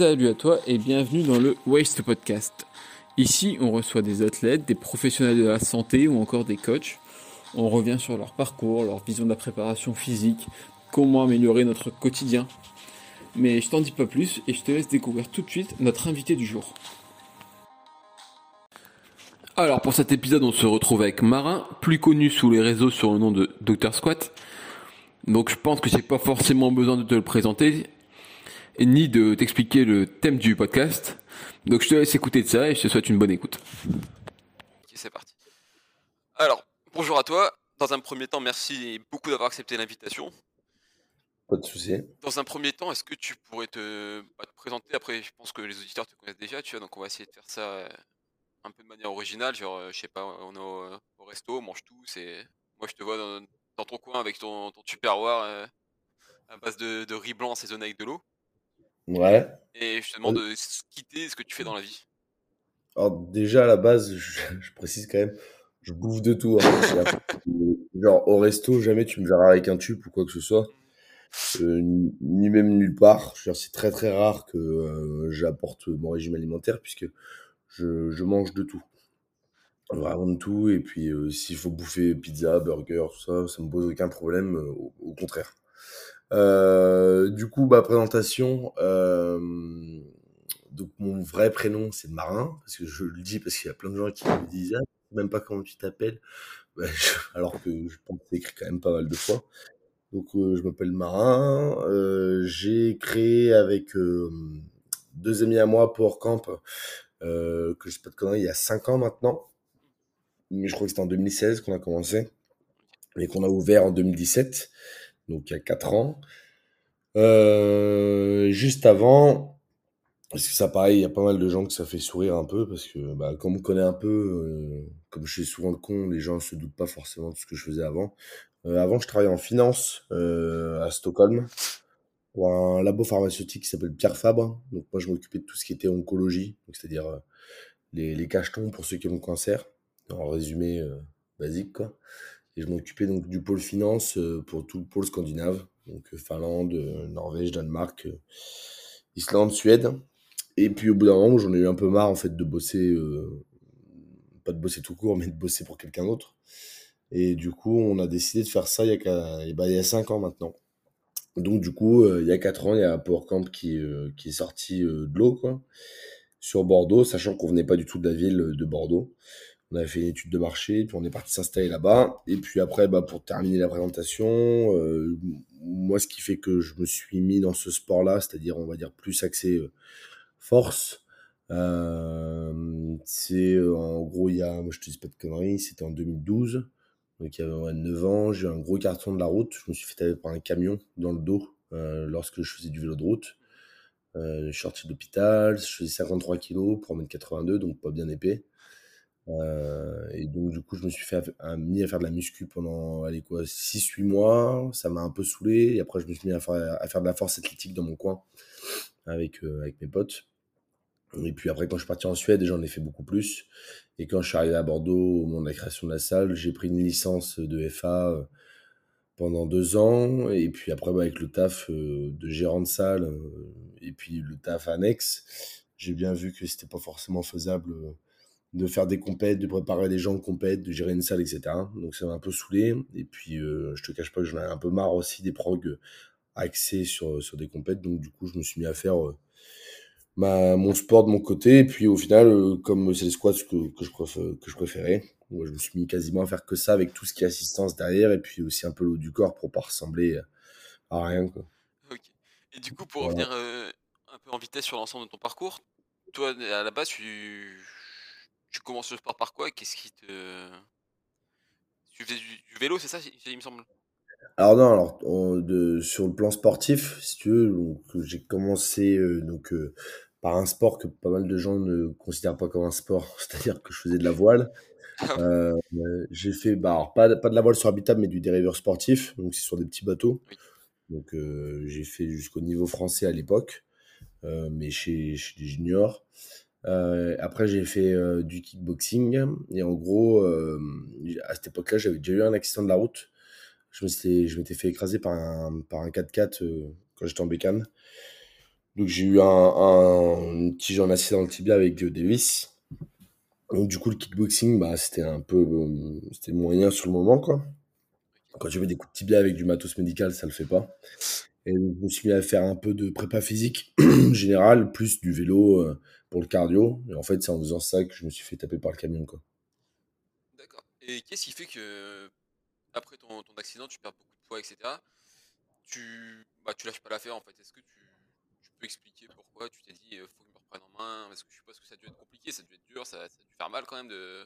Salut à toi et bienvenue dans le Waste Podcast. Ici, on reçoit des athlètes, des professionnels de la santé ou encore des coachs. On revient sur leur parcours, leur vision de la préparation physique, comment améliorer notre quotidien. Mais je t'en dis pas plus et je te laisse découvrir tout de suite notre invité du jour. Alors pour cet épisode, on se retrouve avec Marin, plus connu sous les réseaux sur le nom de Dr Squat. Donc je pense que j'ai pas forcément besoin de te le présenter ni de t'expliquer le thème du podcast. Donc je te laisse écouter de ça et je te souhaite une bonne écoute. Ok, c'est parti. Alors, bonjour à toi. Dans un premier temps, merci beaucoup d'avoir accepté l'invitation. Pas de souci. Dans un premier temps, est-ce que tu pourrais te, bah, te, présenter? Après, je pense que les auditeurs te connaissent déjà, tu vois, donc on va essayer de faire ça euh, un peu de manière originale. Genre, euh, je sais pas, on est au, resto, on mange tout. C'est... Moi, je te vois dans, ton coin avec ton, ton tupperware euh, à base de, de riz blanc assaisonné avec de l'eau. Ouais. Et je te demande de quitter ce que tu fais dans la vie? Alors déjà à la base, je, précise quand même, je bouffe de tout. Hein. Genre au resto, jamais tu me verras avec un tube ou quoi que ce soit. Euh, ni même nulle part. C'est très très rare que euh, j'apporte mon régime alimentaire puisque je, je, mange de tout. Vraiment de tout. Et puis euh, s'il faut bouffer pizza, burger, tout ça, ça me pose aucun problème. au contraire. Euh, du coup, bah, présentation. Euh, donc, mon vrai prénom, c'est Marin, parce que je le dis parce qu'il y a plein de gens qui me disent ah, même pas comment tu t'appelles. Bah, alors que je pense que c'est écrit quand même pas mal de fois. Donc, euh, je m'appelle Marin. J'ai créé avec deux amis à moi PowerCamp, euh, que je sais pas de conneries, il y a cinq ans maintenant. Mais je crois que c'était en 2016 qu'on a commencé. Et qu'on a ouvert en 2017 donc il y a 4 ans. Euh, juste avant, parce que ça pareil, il y a pas mal de gens que ça fait sourire un peu, parce que bah, comme on connaît un peu, euh, comme je suis souvent le con, les gens ne se doutent pas forcément de ce que je faisais avant. Euh, avant, je travaillais en finance à Stockholm pour un labo pharmaceutique qui s'appelle Pierre Fabre. Donc moi, je m'occupais de tout ce qui était oncologie, c'est-à-dire les, les cachetons pour ceux qui ont le cancer, en résumé basique quoi. Et je m'occupais donc du pôle finance euh, pour tout le pôle scandinave, donc euh, Finlande, euh, Norvège, Danemark, Islande, Suède. Et puis au bout d'un moment, j'en ai eu un peu marre en fait de bosser, pas de bosser tout court, mais de bosser pour quelqu'un d'autre. Et du coup, on a décidé de faire ça il y a, eh ben, il y a 5 ans maintenant. Donc du coup, il y a 4 ans, il y a PowerCamp qui, qui est sorti de l'eau, sur Bordeaux, sachant qu'on venait pas du tout de la ville de Bordeaux. On avait fait une étude de marché, puis on est parti s'installer là-bas. Et puis après, bah, pour terminer la présentation, euh, moi, ce qui fait que je me suis mis dans ce sport-là, c'est-à-dire, on va dire, plus axé euh, force, euh, c'est en gros, il y a, moi je te dis pas de conneries, c'était en 2012, donc il y avait 9 ans, j'ai eu un gros carton de la route, je me suis fait taper par un camion dans le dos lorsque je faisais du vélo de route. je suis sorti d'hôpital, je faisais 53 kilos pour 1m82, donc pas bien épais. Euh, et donc, du coup, je me suis mis à faire de la muscu pendant, allez, quoi, 6-8 mois. Ça m'a un peu saoulé. Et après, je me suis mis à faire, à faire de la force athlétique dans mon coin avec, euh, avec mes potes. Et puis après, quand je suis parti en Suède, j'en ai fait beaucoup plus. Et quand je suis arrivé à Bordeaux, au moment de la création de la salle, j'ai pris une licence de FA euh, pendant deux ans. Et puis après, bah, avec le taf de gérant de salle et puis le taf annexe, j'ai bien vu que c'était pas forcément faisable de faire des compètes, de préparer des gens de compètes, de gérer une salle, etc. Donc ça m'a un peu saoulé. Et puis euh, je te cache pas que j'en avais un peu marre aussi des progs axés sur, sur des compètes. Donc du coup je me suis mis à faire euh, ma, mon sport de mon côté. Et puis au final, euh, comme c'est les squats que, que, je, que je préférais, moi, je me suis mis quasiment à faire que ça avec tout ce qui est assistance derrière. Et puis aussi un peu l'eau du corps pour pas ressembler à rien. Quoi. Et du coup pour revenir un peu en vitesse sur l'ensemble de ton parcours, toi à la base tu tu commences le sport par quoi Qu'est-ce qui te. Tu faisais du, vélo, c'est ça, il me semble? Alors, non, alors, de, sur le plan sportif, si tu veux, j'ai commencé euh, donc, euh, par un sport que pas mal de gens ne considèrent pas comme un sport, c'est-à-dire que je faisais de la voile. Ah euh, j'ai fait, bah, alors, pas, pas de la voile sur habitable, mais du dériveur sportif, donc c'est sur des petits bateaux. Donc, j'ai fait jusqu'au niveau français à l'époque, mais chez, chez les juniors. Euh, après, j'ai fait euh, du kickboxing. Et en gros, euh, à cette époque-là, j'avais déjà eu un accident de la route. Je m'étais fait écraser par un, par un 4x4 quand j'étais en bécane. Donc j'ai eu un, tige en acier dans le tibia avec des vis. Donc du coup le kickboxing, bah, c'était un peu moyen sur le moment quoi. Quand tu mets des coups de tibia avec du matos médical, ça le fait pas. Et je me suis mis à faire un peu de prépa physique général, plus du vélo euh, pour le cardio. Et en fait, c'est en faisant ça que je me suis fait taper par le camion quoi. D'accord. Et qu'est-ce qui fait que après ton, ton accident, tu perds beaucoup de poids, etc. Tu, bah, tu lâches pas l'affaire en fait? Est-ce que tu, tu peux expliquer pourquoi tu t'es dit euh, faut que je me reprenne en main? Parce que je suppose que ça a dû être compliqué, ça a dû être dur, ça, ça a dû faire mal quand même de,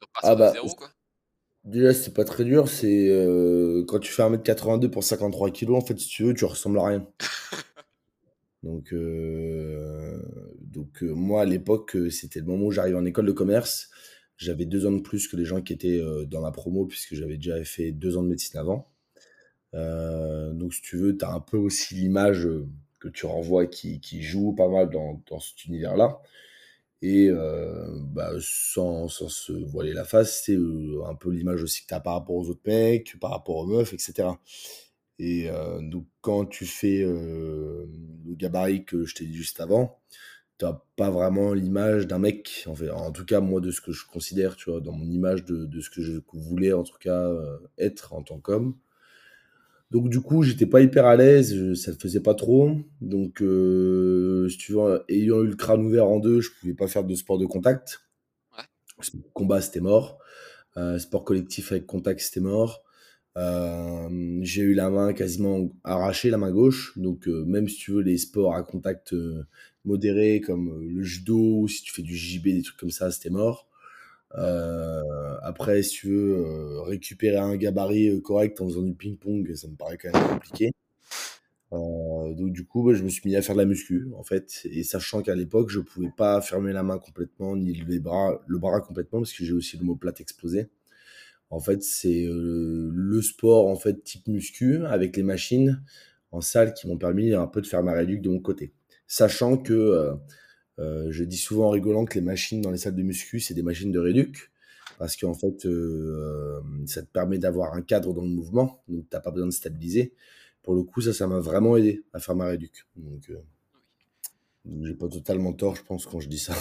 de repartir Ah de bah zéro quoi. Déjà c'est pas très dur, c'est euh, quand tu fais 1m82 pour 53 kilos, en fait si tu veux, tu ressembles à rien. Donc, euh, donc euh, moi à l'époque, c'était le moment où j'arrivais en école de commerce. J'avais deux ans de plus que les gens qui étaient dans ma promo puisque j'avais déjà fait deux ans de médecine avant. Donc si tu veux, tu as un peu aussi l'image que tu renvoies qui, qui joue pas mal dans, dans cet univers-là. Et euh, bah, sans, sans se voiler la face, c'est euh, un peu l'image aussi que tu as par rapport aux autres mecs, par rapport aux meufs, etc. Et euh, donc quand tu fais le gabarit que je t'ai dit juste avant, t'as pas vraiment l'image d'un mec, en. En tout cas, moi, de ce que je considère, tu vois, dans mon image de, de ce que je voulais, en tout cas, être en tant qu'homme. Donc du coup, j'étais pas hyper à l'aise, ça le faisait pas trop. Donc, euh, si tu veux, ayant eu le crâne ouvert en deux, je pouvais pas faire de sport de contact. Ouais. Combat, c'était mort. Euh, sport collectif avec contact, c'était mort. Euh, j'ai eu la main quasiment arrachée, la main gauche. Donc, même si tu veux, les sports à contact modéré, comme le judo, si tu fais du JB, des trucs comme ça, c'était mort. Euh, après, si tu veux euh, récupérer un gabarit euh, correct en faisant du ping-pong, ça me paraît quand même compliqué. Donc, du coup, bah, je me suis mis à faire de la muscu, en fait. Et sachant qu'à l'époque, je pouvais pas fermer la main complètement, ni bras, le bras complètement, parce que j'ai aussi l'omoplate explosé. En fait, c'est le sport en fait type muscu avec les machines en salle qui m'ont permis un peu de faire ma réduc de mon côté. Sachant que je dis souvent en rigolant que les machines dans les salles de muscu, c'est des machines de réduc. Parce qu'en fait, euh, ça te permet d'avoir un cadre dans le mouvement, donc t'as pas besoin de stabiliser. Pour le coup, ça, ça m'a vraiment aidé à faire ma réduc. Donc, euh, donc j'ai pas totalement tort, je pense, quand je dis ça.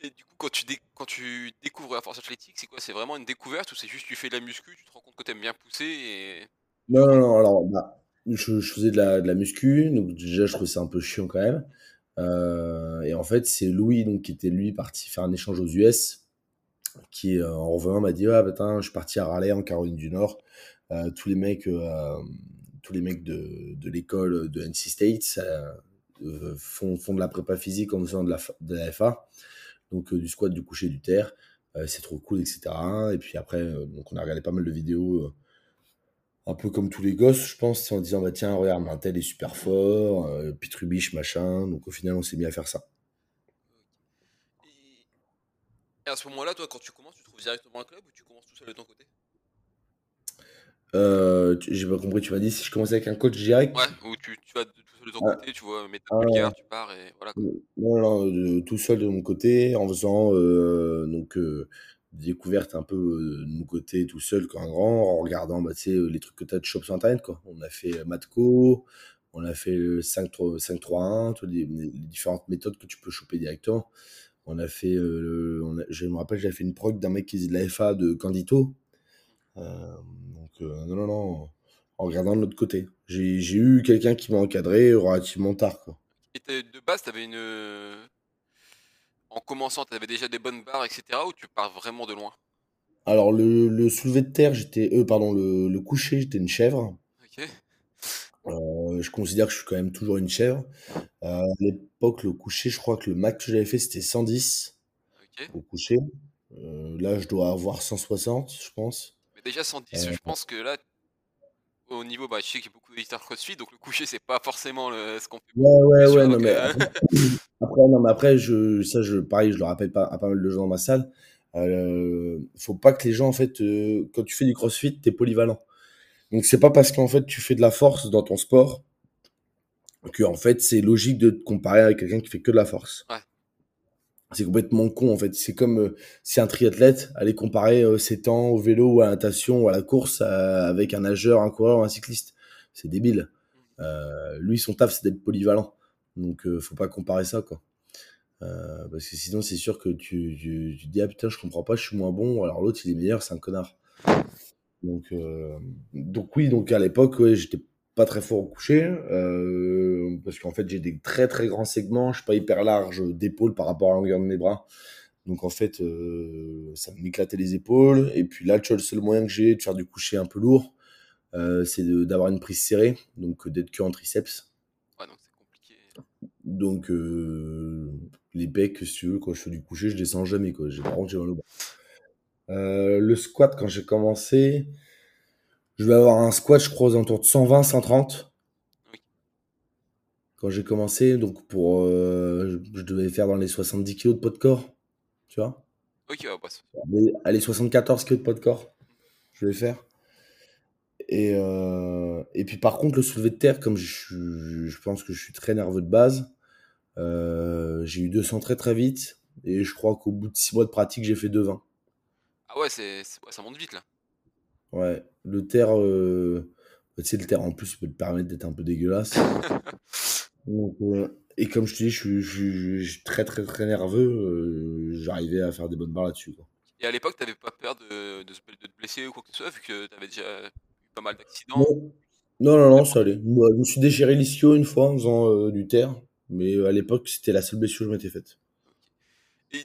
Et du coup, quand tu, dé- quand tu découvres la force athlétique, c'est quoi? C'est vraiment une découverte ou c'est juste tu fais de la muscu, tu te rends compte que t'aimes bien pousser et. Non, non, non, alors, bah, je, je faisais de la, de la muscu, donc déjà, je trouvais ça un peu chiant quand même. Euh, et en fait, c'est Louis, donc, qui était lui parti faire un échange aux US, qui, euh, en revenant, m'a dit, ah, putain, je suis parti à Raleigh, en Caroline du Nord. Euh, tous les mecs, tous les mecs de, de l'école de NC State font, font de la prépa physique en faisant de la, de la FA, donc du squat, du coucher, du terre. C'est trop cool, etc. Et puis après, donc, on a regardé pas mal de vidéos. Euh, un peu comme tous les gosses, je pense, en disant, bah tiens, regarde, un tel est super fort, euh, Pitrubiche, machin. Donc au final, on s'est mis à faire ça. Et, à ce moment-là, toi, quand tu commences, tu trouves directement un club ou tu commences tout seul de ton côté? Euh, j'ai pas compris, tu m'as dit si je commençais avec un coach direct? Ouais, ou tu, tu vas tout seul de ton Ah, côté, tu vois, méthode ah, Bulgare, tu pars et voilà quoi. non, non, de- tout seul de mon côté, en faisant euh, donc des découvertes un peu euh, de mon côté tout seul comme un grand, en regardant bah, tu euh, les trucs que tu as de shop sur internet. Quoi. On a fait euh, Matco, on a fait le 5-3-1, tu vois, les, les différentes méthodes que tu peux choper directement. On a fait, on a- je me rappelle, j'avais fait une prog d'un mec qui faisait de la FA de Candito. Donc, non, non, non, en regardant de l'autre côté. J'ai eu quelqu'un qui m'a encadré relativement tard. Quoi. Et de base, t'avais une. En commençant, t'avais déjà des bonnes barres, etc. Ou tu pars vraiment de loin? Alors, le, le soulevé de terre, j'étais. Euh, pardon, le, le coucher, j'étais une chèvre. Ok. Euh, je considère que je suis quand même toujours une chèvre. Euh, à l'époque, le coucher, je crois que le max que j'avais fait, c'était 110 Ok. au coucher. Euh, là, je dois avoir 160, je pense. Mais déjà 110, Euh, je pense que là, au niveau, bah, je sais qu'il y a beaucoup d'éditeurs CrossFit, donc le coucher, c'est pas forcément le- ce qu'on fait ouais, ouais, ouais, non, mais euh, après, après, non, mais après, je, ça, je, pareil, je le rappelle pas à pas mal de gens dans ma salle. Euh, faut pas que les gens, en fait, euh, quand tu fais du crossfit, t'es polyvalent. Donc, c'est pas parce qu'en fait, tu fais de la force dans ton sport que, en fait, c'est logique de te comparer avec quelqu'un qui fait que de la force. Ouais. C'est complètement con, en fait. C'est comme euh, si un triathlète allait comparer euh, ses temps au vélo ou à la natation ou à la course euh, avec un nageur, un coureur ou un cycliste. C'est débile. Lui, son taf, c'est d'être polyvalent. Donc, faut pas comparer ça, quoi. Parce que sinon, c'est sûr que tu, tu, dis, ah putain, je comprends pas, je suis moins bon, alors l'autre, il est meilleur, c'est un connard. Donc, donc oui, donc à l'époque, ouais, j'étais pas très fort au coucher, euh, parce qu'en fait, j'ai des très très grands segments, je suis pas hyper large d'épaule par rapport à la longueur de mes bras. Donc en fait, euh, ça m'éclatait les épaules. Et puis là, tu vois, le seul moyen que j'ai de faire du coucher un peu lourd, euh, c'est d'avoir une prise serrée, donc d'être que en triceps. Ouais, donc c'est compliqué. Donc les pecs, si tu veux, quand je fais du coucher, je descends jamais. Quoi. J'ai, par contre, j'ai mal au bras. Le squat, quand j'ai commencé, je vais avoir un squat, je crois, aux alentours de 120, 130. Oui. Quand j'ai commencé, donc pour, euh, je, devais faire dans les 70 kg de poids de corps, tu vois. Ok, ouais, bah, Allez, allez, 74 kg de poids de corps, je vais faire. Et, euh, et puis par contre, le soulevé de terre, comme je, pense que je suis très nerveux de base, euh, j'ai eu 200 très très vite. Et je crois qu'au bout de 6 mois de pratique, j'ai fait 2,20. Ah ouais, c'est, c'est- ouais, ça monte vite là. Ouais, le terre, euh, tu sais, le terre en plus peut te permettre d'être un peu dégueulasse. Donc, euh, et comme je te dis, je suis, je suis- je suis très très très nerveux. euh, J'arrivais à faire des bonnes barres là-dessus. quoi. Et à l'époque, t'avais pas peur de, de, de te blesser ou quoi que ce soit, vu que t'avais déjà eu pas mal d'accidents? Non, non, non, non, ça allait. Moi, je me suis déchiré l'ischio une fois en faisant du terre. Mais à l'époque, c'était la seule blessure que je m'étais faite. Et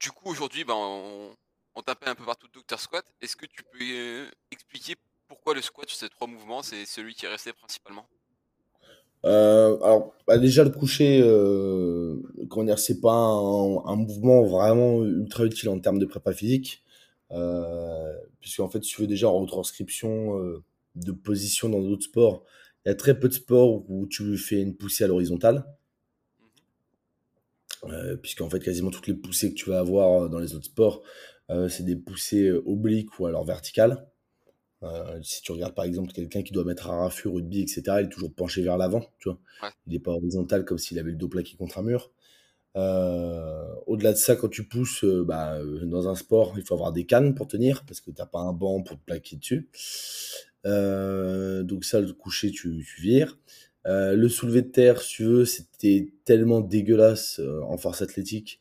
du coup, aujourd'hui, ben, on, on tapait un peu partout Dr Squat. Est-ce que tu peux euh, expliquer pourquoi le squat sur ces trois mouvements, c'est celui qui est resté principalement? Euh, alors, bah, déjà, le coucher, euh, dire, c'est pas un, mouvement vraiment ultra utile en termes de prépa physique. Euh, puisqu'en fait, si tu veux déjà en retranscription de position dans d'autres sports, il y a très peu de sports où tu fais une poussée à l'horizontale. Euh, puisqu'en fait, quasiment toutes les poussées que tu vas avoir dans les autres sports, euh, c'est des poussées obliques ou alors verticales. Euh, si tu regardes par exemple quelqu'un qui doit mettre un raffut, rugby, etc., il est toujours penché vers l'avant, tu vois. Ouais. Il n'est pas horizontal comme s'il avait le dos plaqué contre un mur. Euh, Au-delà de ça, quand tu pousses euh, bah, euh, dans un sport, il faut avoir des cannes pour tenir parce que tu n'as pas un banc pour te plaquer dessus. Euh, donc ça, le coucher, tu, tu vires. Euh, le soulevé de terre, si tu veux, c'était tellement dégueulasse euh, en force athlétique.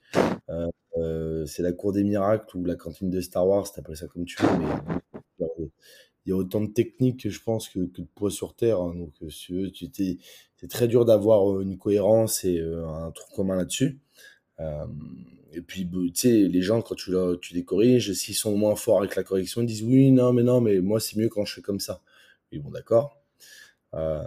Euh, c'est la cour des miracles ou la cantine de Star Wars, t'appelles ça comme tu veux, mais il y a autant de techniques que je pense que, de poids sur terre. hein. donc, si tu veux, t'es- c'est très dur d'avoir une cohérence et un truc commun là-dessus. Et puis, bah, tu sais, les gens, quand tu, les corriges, s'ils sont moins forts avec la correction, ils disent oui, non, mais non, mais moi, c'est mieux quand je fais comme ça. Oui, bon, d'accord. Euh,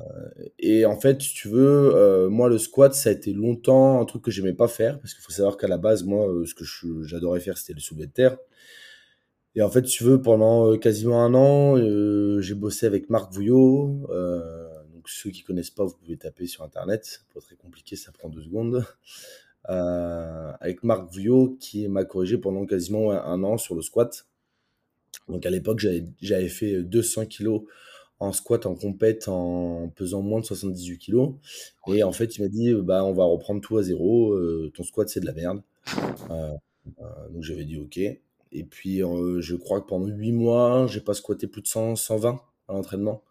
et en fait, tu veux, euh, moi, le squat, ça a été longtemps un truc que j'aimais pas faire, parce qu'il faut savoir qu'à la base, moi, euh, ce que j'adorais faire, c'était le soulevé de terre. Et en fait, tu veux, pendant quasiment un an, j'ai bossé avec Marc Vouillot. Donc, ceux qui connaissent pas, vous pouvez taper sur Internet. Pas très compliqué, ça prend deux secondes. Avec Marc Vouillot, qui m'a corrigé pendant quasiment un, an sur le squat. Donc, à l'époque, j'avais fait 200 kilos en squat en compète en pesant moins de 78 kilos. Et en fait, il m'a dit, bah, on va reprendre tout à zéro. euh, ton squat, c'est de la merde. Euh, euh, donc, j'avais dit OK. Et puis, je crois que pendant 8 mois, j'ai pas squatté plus de 100, 120 à l'entraînement.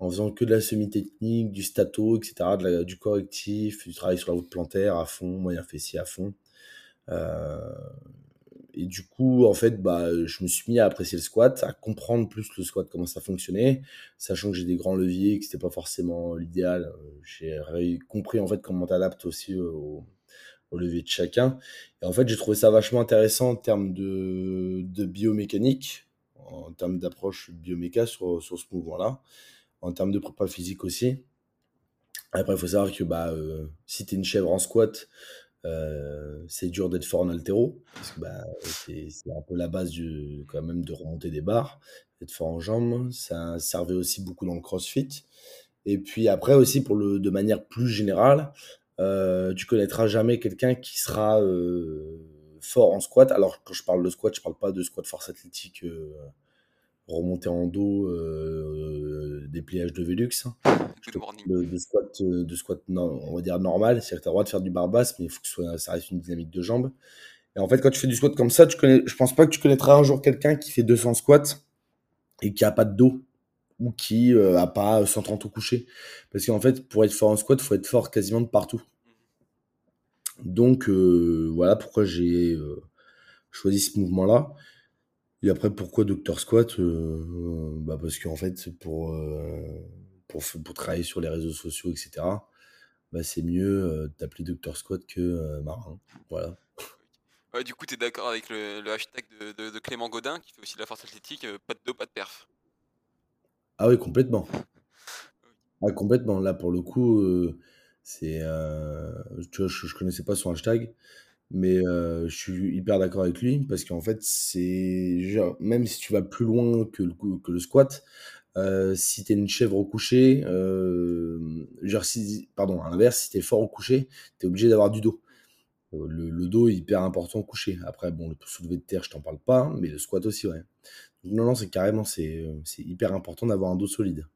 En faisant que de la semi-technique, du stato, etc., de la- du correctif, du travail sur la voûte plantaire à fond, moyen fessier à fond. Euh, et du coup, en fait, bah, je me suis mis à apprécier le squat, à comprendre plus le squat, comment ça fonctionnait, sachant que j'ai des grands leviers, que c'était pas forcément l'idéal. Euh, J'ai compris en fait comment t'adaptes aussi au, au levier de chacun. Et en fait, j'ai trouvé ça vachement intéressant en termes de, de biomécanique, en termes d'approche bioméca sur, sur ce mouvement-là, en termes de prépa physique aussi. Après, il faut savoir que bah, euh, si tu es une chèvre en squat, euh, c'est dur d'être fort en altéro, parce que bah, c'est un peu la base du, quand même de remonter des barres, d'être fort en jambes. Ça servait aussi beaucoup dans le crossfit. Et puis après aussi, pour le, de manière plus générale, euh, tu connaîtras jamais quelqu'un qui sera euh, fort en squat. Alors quand je parle de squat, je parle pas de squat force athlétique euh, remonter en dos, euh, des pliages de Velux. hein. Good morning. parle de, de squat, euh, de squat non, on va dire normal, c'est-à-dire que tu as le droit de faire du barbasse, mais il faut que soit, ça reste une dynamique de jambes. Et en fait, quand tu fais du squat comme ça, tu connais, je pense pas que tu connaîtras un jour quelqu'un qui fait 200 squats et qui a pas de dos ou qui euh, a pas 130 au coucher. Parce qu'en fait, pour être fort en squat, il faut être fort quasiment de partout. Donc voilà pourquoi j'ai choisi ce mouvement-là. Et après, pourquoi Dr Squat bah Parce qu'en fait, pour, pour, pour, travailler sur les réseaux sociaux, etc., bah c'est mieux d'appeler Dr Squat que Marin. Voilà. Ouais, du coup, tu es d'accord avec le, hashtag de, de, Clément Godin, qui fait aussi la force athlétique, pas de dos, pas de perf. Ah oui, complètement. Ah, complètement. Là, pour le coup, c'est. tu vois, je, je, connaissais pas son hashtag, mais je suis hyper d'accord avec lui parce qu'en fait, c'est. Même si tu vas plus loin que le, que le squat, si tu es une chèvre au coucher, genre si, pardon, à l'inverse, si tu es fort au coucher, tu es obligé d'avoir du dos. Le, dos est hyper important au coucher. Après, bon, le soulevé de terre, je t'en parle pas, mais le squat aussi, ouais. non, non, c'est carrément, c'est hyper important d'avoir un dos solide.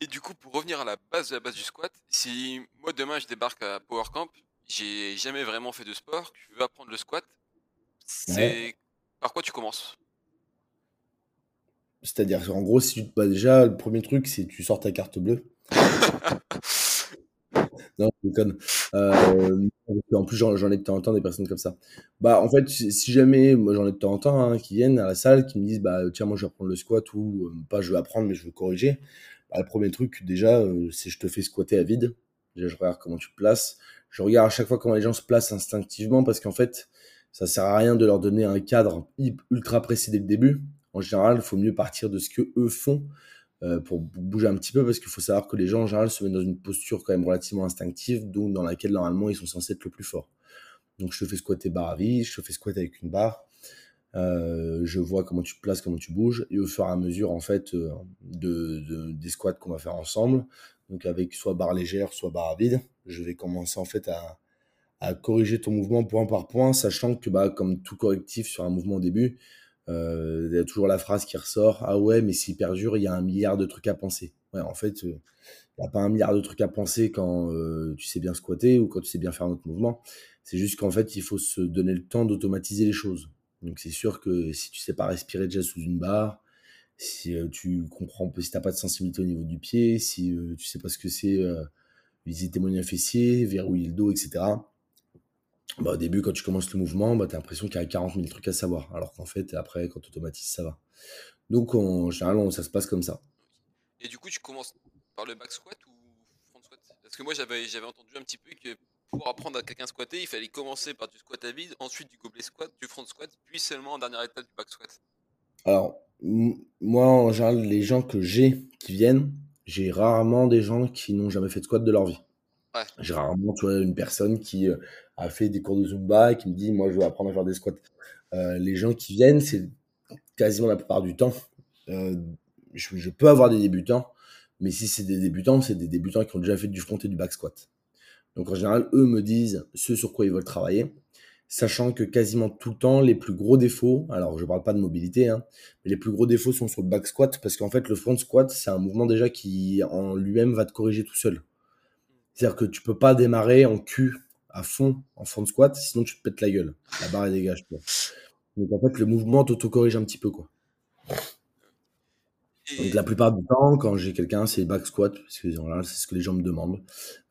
Et du coup, pour revenir à la base de la base du squat, si moi demain je débarque à Power Camp, j'ai jamais vraiment fait de sport, tu veux apprendre le squat, c'est par quoi tu commences? C'est-à-dire, en gros, si tu... Bah, déjà, le premier truc, c'est tu sors ta carte bleue. non, je déconne. Euh, en plus, j'en ai de temps en temps des personnes comme ça. Bah, en fait, si jamais, moi j'en ai de temps en temps hein, qui viennent à la salle, qui me disent, bah, tiens, moi je vais apprendre le squat ou euh, pas, je veux apprendre, mais je veux corriger. Bah, le premier truc, déjà, euh, c'est je te fais squatter à vide. Déjà, je regarde comment tu te places. Je regarde à chaque fois comment les gens se placent instinctivement parce qu'en fait, ça sert à rien de leur donner un cadre ultra précis dès le début. En général, il faut mieux partir de ce que eux font euh, pour bouger un petit peu parce qu'il faut savoir que les gens en général se mettent dans une posture quand même relativement instinctive, donc dans laquelle normalement ils sont censés être le plus fort. Donc je te fais squatter barre à vide, je te fais squatter avec une barre. Euh, je vois comment tu te places, comment tu bouges, et au fur et à mesure en fait euh, de, des squats qu'on va faire ensemble, donc avec soit barre légère, soit barre à vide, je vais commencer en fait à, corriger ton mouvement point par point, sachant que bah, comme tout correctif sur un mouvement au début, euh, il y a toujours la phrase qui ressort Ah ouais, mais s'il perdure, il y a un milliard de trucs à penser. Ouais, en fait, il n'y a pas un milliard de trucs à penser quand tu sais bien squatter ou quand tu sais bien faire un autre mouvement. C'est juste qu'en fait, il faut se donner le temps d'automatiser les choses. Donc c'est sûr que si tu sais pas respirer déjà sous une barre, si euh, tu comprends, si t'as pas de sensibilité au niveau du pied, si euh, tu sais pas ce que c'est euh, visiter mon fessier, verrouiller le dos, etc. Bah, au début, quand tu commences le mouvement, bah, tu as l'impression qu'il y a 40 000 trucs à savoir. Alors qu'en fait, après, quand tu automatises, ça va. Donc, en général, ça se passe comme ça. Et du coup, tu commences par le back squat ou front squat? Parce que moi, j'avais entendu un petit peu que pour apprendre à quelqu'un squatter, il fallait commencer par du squat à vide, ensuite du gobelet squat, du front squat, puis seulement en dernière étape du back squat. Alors, moi, en général, les gens que j'ai qui viennent, j'ai rarement des gens qui n'ont jamais fait de squat de leur vie. J'ai rarement tu vois, une personne qui euh, a fait des cours de Zumba et qui me dit Moi, je veux apprendre à faire des squats. Euh, les gens qui viennent, c'est quasiment la plupart du temps. Euh, je, je, peux avoir des débutants, mais si c'est des débutants, c'est des débutants qui ont déjà fait du front et du back squat. Donc en général, eux me disent ce sur quoi ils veulent travailler, sachant que quasiment tout le temps, les plus gros défauts, alors je ne parle pas de mobilité, hein, mais les plus gros défauts sont sur le back squat, parce qu'en fait, le front squat, c'est un mouvement déjà qui en lui-même va te corriger tout seul. C'est-à-dire que tu peux pas démarrer en cul à fond en front squat, sinon tu te pètes la gueule. La barre est dégage. Donc en fait, le mouvement t'auto-corrige un petit peu. quoi. Donc la plupart du temps, quand j'ai quelqu'un, c'est back squat, parce que c'est ce que les gens me demandent.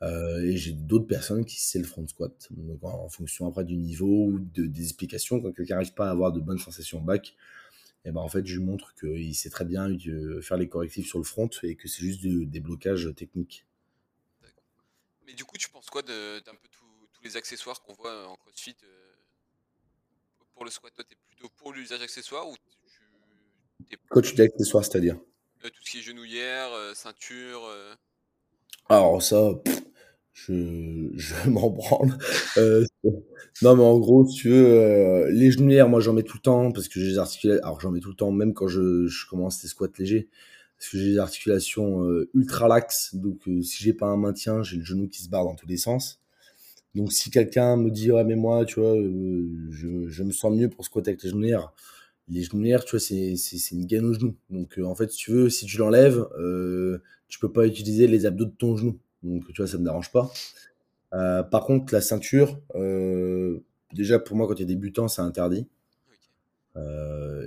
Euh, et j'ai d'autres personnes qui c'est le front squat. Donc en, fonction après du niveau ou de, des explications, quand quelqu'un n'arrive pas à avoir de bonnes sensations back, et eh ben en fait je lui montre qu'il sait très bien faire les correctifs sur le front et que c'est juste des blocages techniques. Mais du coup, tu penses quoi d'un peu tous les accessoires qu'on voit en CrossFit euh, pour le squat Toi, t'es plutôt pour l'usage accessoire ou tu, Quand tu dis accessoire, c'est-à-dire? euh, tout ce qui est genouillère, euh, ceinture. Euh. Alors ça, je, je m'en branle. non mais en gros, si tu veux, les genouillères, moi j'en mets tout le temps parce que j'ai des articulations. Alors j'en mets tout le temps, même quand je, je commence des squats légers, parce que j'ai des articulations ultra laxes. Donc si j'ai pas un maintien, j'ai le genou qui se barre dans tous les sens. Donc si quelqu'un me dit ouais mais moi tu vois je, je me sens mieux pour squatter avec les genouillères les genouillères, tu vois, c'est, une gaine au genou. Donc, euh, en fait, si tu veux, si tu l'enlèves, euh, tu peux pas utiliser les abdos de ton genou. Donc, tu vois, ça me dérange pas. Euh, par contre, la ceinture, déjà, pour moi, quand tu es débutant, c'est interdit.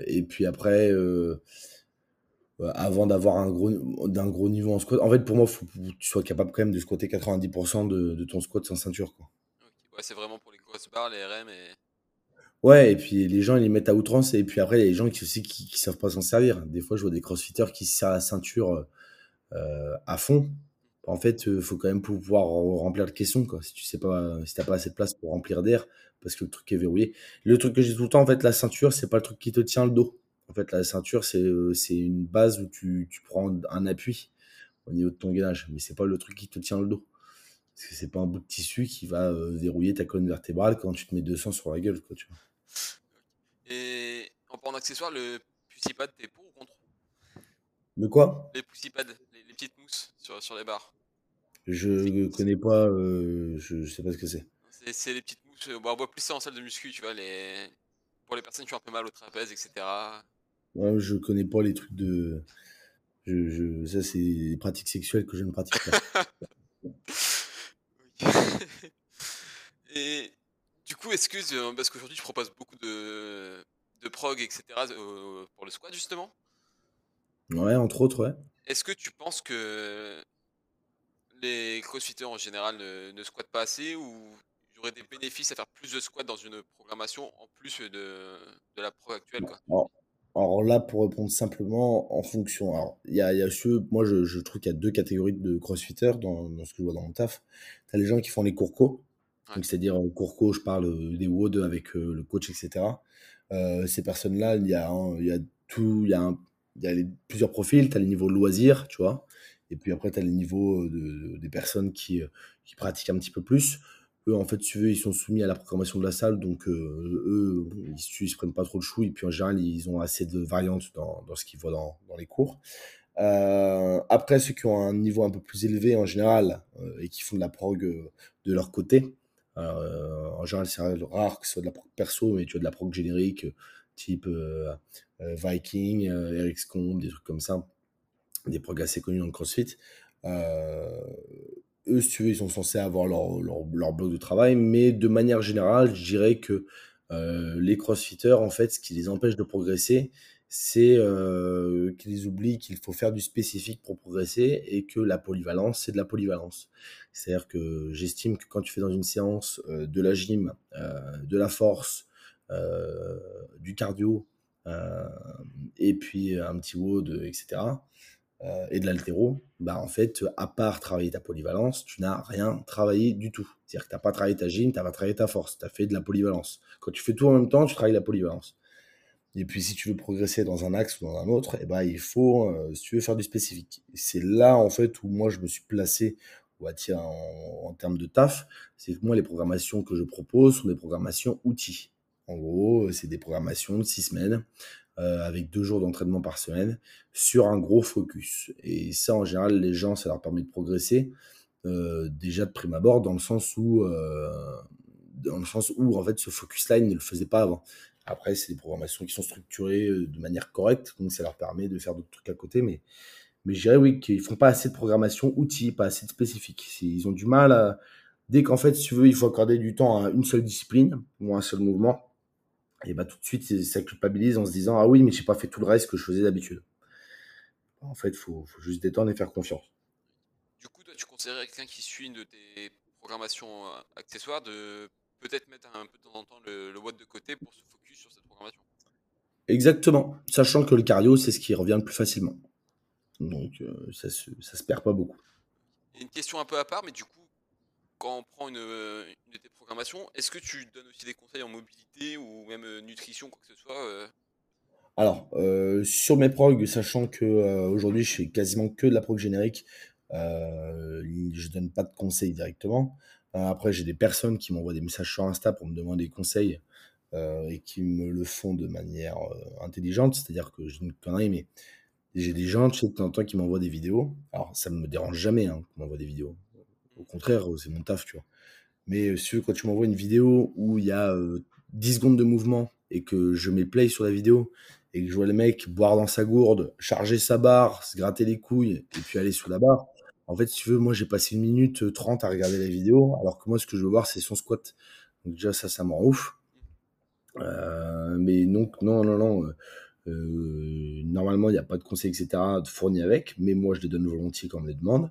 et puis après, avant d'avoir un gros, d'un gros niveau en squat, en fait, pour moi, il faut que tu sois capable quand même de squatter 90% de, de ton squat sans ceinture. Quoi. Ouais, c'est vraiment pour les grosses barres, les RM et. Ouais, et puis les gens, ils les mettent à outrance. Et puis après, il y a les gens qui aussi qui, savent pas s'en servir. Des fois, je vois des crossfitters qui se serrent la ceinture euh, à fond. En fait, il faut quand même pouvoir remplir le caisson, quoi. Si tu sais pas, si t'as pas assez de place pour remplir d'air, parce que le truc est verrouillé. Le truc que j'ai tout le temps, en fait, la ceinture, c'est pas le truc qui te tient le dos. En fait, la ceinture, c'est c'est une base où tu, tu prends un appui au niveau de ton gainage, mais c'est pas le truc qui te tient le dos. Parce que c'est pas un bout de tissu qui va verrouiller ta colonne vertébrale quand tu te mets 200 sur la gueule, quoi, tu vois. Et en parlant d'accessoires, le Pussy-Pad, t'es pour ou contre? De quoi? Les Pussy-Pad, les, les petites mousses sur, sur les barres. Je connais pas, euh, je, je sais pas ce que c'est. C'est les petites mousses. Bon, on voit plus ça en salle de muscu, tu vois, les... pour les personnes qui ont un peu mal au trapèze, etc. Ouais, je connais pas les trucs de. Je, je... Ça, c'est des pratiques sexuelles que je ne pratique pas. Et coup, que, euh, parce qu'aujourd'hui je propose beaucoup de, de prog, etc. euh, pour le squat justement, ouais, entre autres, ouais. est-ce que tu penses que les crossfitters en général ne, ne squattent pas assez ou il y aurait des bénéfices à faire plus de squats dans une programmation en plus de, de la prog actuelle quoi? Alors, alors là, pour répondre simplement, en fonction. Alors, il y a, il y a ceux. Moi, je, je trouve qu'il y a deux catégories de crossfitters dans, dans ce que je vois dans mon taf. Tu as les gens qui font les cours co. C'est-à-dire, euh, cours co, je parle euh, des WOD avec euh, le coach, etc. Ces personnes-là, il y a, y a tout. Il y a, plusieurs profils. Tu as les niveaux loisirs, tu vois. Et puis après, tu as les niveaux de, de- des personnes qui, qui pratiquent un petit peu plus. Eux, en fait, tu veux, ils sont soumis à la programmation de la salle. Donc, eux, ils, ils se prennent pas trop de chou. Et puis, en général, ils ont assez de variantes dans, dans ce qu'ils voient dans, dans les cours. Après, ceux qui ont un niveau un peu plus élevé en général et qui font de la prog de leur côté, en général, c'est rare que ce soit de la prog perso, mais tu as de la prog générique, euh, type euh, euh, Viking, euh, RX Comb, des trucs comme ça, des progs assez connus dans le CrossFit. Euh, eux, si tu veux, ils sont censés avoir leur, leur, leur bloc de travail, mais de manière générale, je dirais que euh, les crossfitters, en fait, ce qui les empêche de progresser, c'est euh, qu'ils oublient qu'il faut faire du spécifique pour progresser et que la polyvalence, c'est de la polyvalence. C'est-à-dire que j'estime que quand tu fais dans une séance euh, de la gym, euh, de la force, du cardio, et puis un petit WOD, etc., et de l'altéro, bah en fait, à part travailler ta polyvalence, tu n'as rien travaillé du tout. C'est-à-dire que tu n'as pas travaillé ta gym, tu n'as pas travaillé ta force, tu as fait de la polyvalence. Quand tu fais tout en même temps, tu travailles la polyvalence. Et puis, si tu veux progresser dans un axe ou dans un autre, eh ben, il faut, euh, si tu veux faire du spécifique. C'est là, en fait, où moi, je me suis placé, dire, en, en termes de taf. C'est que moi, les programmations que je propose sont des programmations outils. En gros, c'est des programmations de six semaines, euh, avec deux jours d'entraînement par semaine, sur un gros focus. Et ça, en général, les gens, ça leur permet de progresser, euh, déjà de prime abord, dans le sens où, euh, dans le sens où, en fait, ce focus-là, ils ne le faisaient pas avant. Après, c'est des programmations qui sont structurées euh, de manière correcte, donc ça leur permet de faire d'autres trucs à côté. Mais, mais je dirais oui qu'ils font pas assez de programmation outils, pas assez de spécifiques. C'est- Ils ont du mal à. Dès qu'en fait, si tu veux, il faut accorder du temps à une seule discipline ou un seul mouvement, et bah tout de suite, ça culpabilise en se disant Ah oui, mais j'ai pas fait tout le reste que je faisais d'habitude. En fait, il faut, faut juste détendre et faire confiance. Du coup, toi, tu conseillerais à quelqu'un qui suit une de tes programmations euh, accessoires de peut-être mettre un peu de temps en temps le, le WOD de côté pour se focus Exactement. Sachant que le cardio, c'est ce qui revient le plus facilement. Donc, euh, ça, se, ça se perd pas beaucoup. Une question un peu à part, mais du coup, quand on prend une, euh, une de tes programmations, est-ce que tu donnes aussi des conseils en mobilité ou même euh, nutrition, quoi que ce soit euh, Alors, euh, sur mes progs, sachant que euh, aujourd'hui je fais quasiment que de la prog générique, euh, je donne pas de conseils directement. Après, j'ai des personnes qui m'envoient des messages sur Insta pour me demander des conseils et qui me le font de manière euh, intelligente. C'est-à-dire que j'ai une connerie, mais j'ai des gens, de temps en temps qui m'envoient des vidéos. Alors, ça me dérange jamais hein, qu'on m'envoie des vidéos. Au contraire, c'est mon taf, tu vois. Mais euh, si tu veux, quand tu m'envoies une vidéo où il y a euh, 10 secondes de mouvement et que je mets play sur la vidéo et que je vois le mec boire dans sa gourde, charger sa barre, se gratter les couilles et puis aller sous la barre, en fait, si tu veux, moi j'ai passé une minute euh, 30 à regarder la vidéo, alors que moi ce que je veux voir c'est son squat. Donc déjà ça, ça m'en ouf. Euh, mais donc non, non, non. euh, normalement, il n'y a pas de conseils, etc., de fournir avec, mais moi, je les donne volontiers quand on les demande.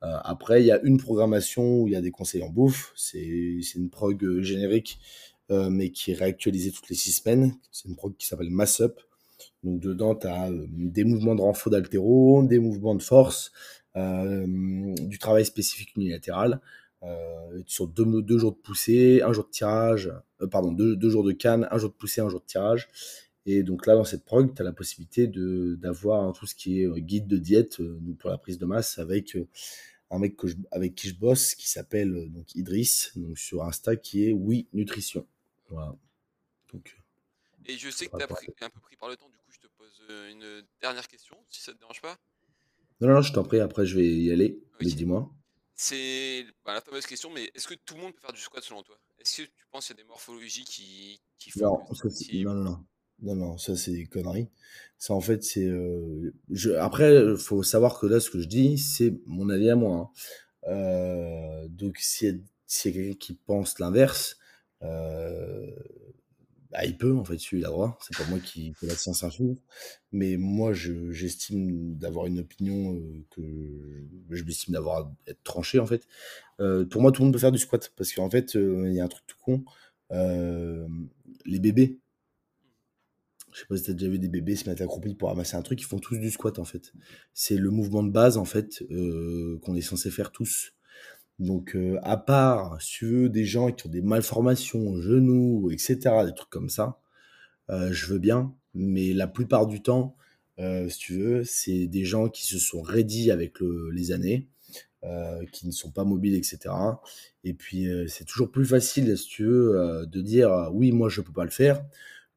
après, il y a une programmation où il y a des conseils en bouffe. C'est une prog générique, mais qui est réactualisée toutes les six semaines. C'est une prog qui s'appelle Mass Up. Donc, dedans, tu as des mouvements de renfort d'altéro, des mouvements de force, du travail spécifique unilatéral. Euh, sur deux, deux, jours de poussée, un jour de tirage, euh, pardon, deux, deux, jours de canne, un jour de poussée, un jour de tirage. Et donc là, dans cette prog, tu as la possibilité d'avoir tout ce qui est euh, guide de diète pour la prise de masse avec un mec que je, avec qui je bosse qui s'appelle donc Idriss, donc sur Insta, qui est Oui Nutrition. Voilà. Donc, et je sais que tu as pris, un peu pris par le temps, du coup, je te pose une dernière question, si ça te dérange pas. Non, non, je t'en prie, après je vais y aller. Mais dis-moi. C'est bah, la fameuse question, mais est-ce que tout le monde peut faire du squat selon toi? Est-ce que tu penses qu'il y a des morphologies qui, qui font non, non, non, non, non, ça c'est des conneries. Ça en fait, c'est. Euh, je... Après, il faut savoir que là, ce que je dis, c'est mon avis à moi. Hein. Euh, donc, s'il y a, si quelqu'un qui pense l'inverse, euh, bah, il peut, en fait, il a droit. C'est pas moi qui fais la science infuse. Mais moi, j'estime d'avoir une opinion que je m'estime d'avoir être tranché, en fait. Pour moi, tout le monde peut faire du squat. Parce qu'en fait, il y a un truc tout con. les bébés. Je sais pas si tu as déjà vu des bébés se mettre accroupis pour ramasser un truc. Ils font tous du squat, en fait. C'est le mouvement de base, en fait, qu'on est censé faire tous. Donc, euh, à part, si tu veux, des gens qui ont des malformations genoux, etc., des trucs comme ça, euh, je veux bien. Mais la plupart du temps, euh, si tu veux, c'est des gens qui se sont raidis avec les années, qui ne sont pas mobiles, etc. Et puis, c'est toujours plus facile, si tu veux, de dire oui, moi, je ne peux pas le faire,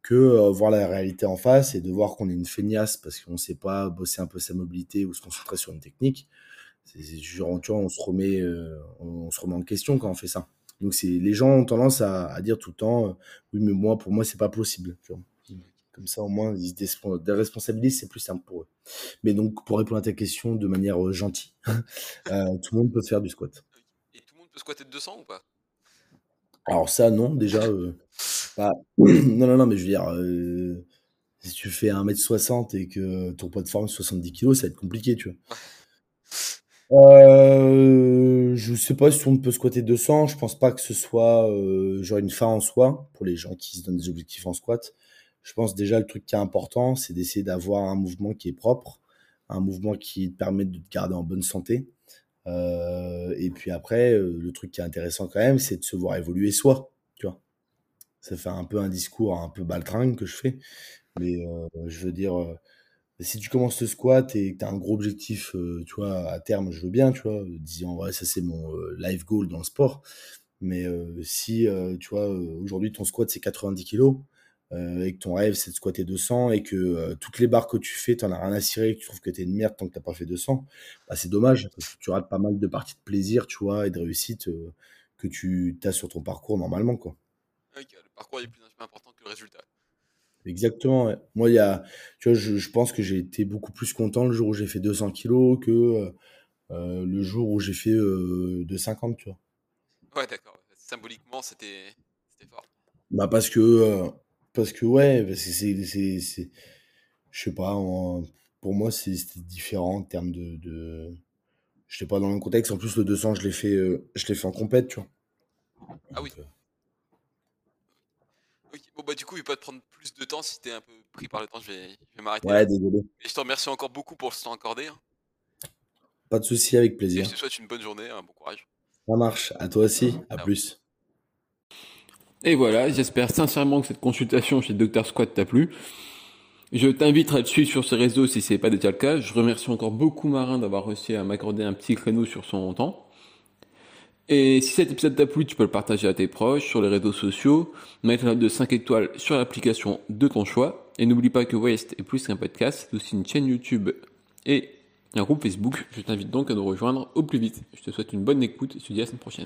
que voir la réalité en face et de voir qu'on est une feignasse parce qu'on ne sait pas bosser un peu sa mobilité ou se concentrer sur une technique c'est genre, tu vois, on se remet, euh, on, se remet en question quand on fait ça. Donc c'est, les gens ont tendance à, dire tout le temps, euh, oui, mais moi, pour moi, c'est pas possible. Comme ça, au moins, ils se déresponsabilisent, c'est plus simple pour eux. Mais donc, pour répondre à ta question de manière euh, gentille, tout le monde peut faire du squat. Et tout le monde peut squatter de 200 ou pas? Alors ça, non, déjà, non, non, non, mais je veux dire, si tu fais 1m60 et que ton poids de forme est 70 kg, ça va être compliqué, tu vois. Euh, je sais pas si on peut squatter 200. Je pense pas que ce soit euh, genre une fin en soi pour les gens qui se donnent des objectifs en squat. Je pense déjà le truc qui est important, c'est d'essayer d'avoir un mouvement qui est propre, un mouvement qui te permet de te garder en bonne santé. Euh, et puis après, euh, le truc qui est intéressant quand même, c'est de se voir évoluer soi. Tu vois, ça fait un peu un discours un peu baltringue que je fais, mais je veux dire si tu commences le squat et que tu un gros objectif, euh, tu vois, à terme, je veux bien, tu vois, disant, ouais, ça c'est mon euh, life goal dans le sport. Mais euh, si, tu vois, aujourd'hui ton squat c'est 90 kg, et que ton rêve c'est de squatter 200 et que toutes les barres que tu fais, tu as rien à cirer, et que tu trouves que tu es une merde tant que tu pas fait 200, bah, c'est dommage, parce que tu rates pas mal de parties de plaisir, tu vois, et de réussite que tu as sur ton parcours normalement, quoi. le parcours est plus important que le résultat. Exactement. Moi, il y a, tu vois, je, je pense que j'ai été beaucoup plus content le jour où j'ai fait 200 kilos que euh, euh, le jour où j'ai fait euh, 250, tu vois. Ouais, d'accord. Symboliquement, c'était fort. Bah parce que, euh, parce que ouais, parce que c'est, c'est, c'est, je sais pas, pour moi, c'était différent en termes de, de, je sais pas dans le contexte. En plus, le 200, je l'ai fait, je l'ai fait en compète, tu vois. Ah oui. Bon, bah, du coup, il va pas te prendre plus de temps si t'es un peu pris par le temps. Je vais, je vais m'arrêter. Ouais, désolé. Et je te remercie encore beaucoup pour ce temps accordé. Hein. Pas de souci, avec plaisir. Et je te souhaite une bonne journée, un bon courage. Ça marche. À toi aussi. À plus. Et voilà, j'espère sincèrement que cette consultation chez Dr Squat t'a plu. Je t'invite à le suivre sur ses réseaux si c'est pas déjà le cas. Je remercie encore beaucoup Marin d'avoir réussi à m'accorder un petit créneau sur son temps. Et si cet épisode t'a plu, tu peux le partager à tes proches, sur les réseaux sociaux, mettre une note de 5 étoiles sur l'application de ton choix. Et n'oublie pas que Waste est plus qu'un podcast, c'est aussi une chaîne YouTube et un groupe Facebook. Je t'invite donc à nous rejoindre au plus vite. Je te souhaite une bonne écoute et je te dis à la semaine prochaine.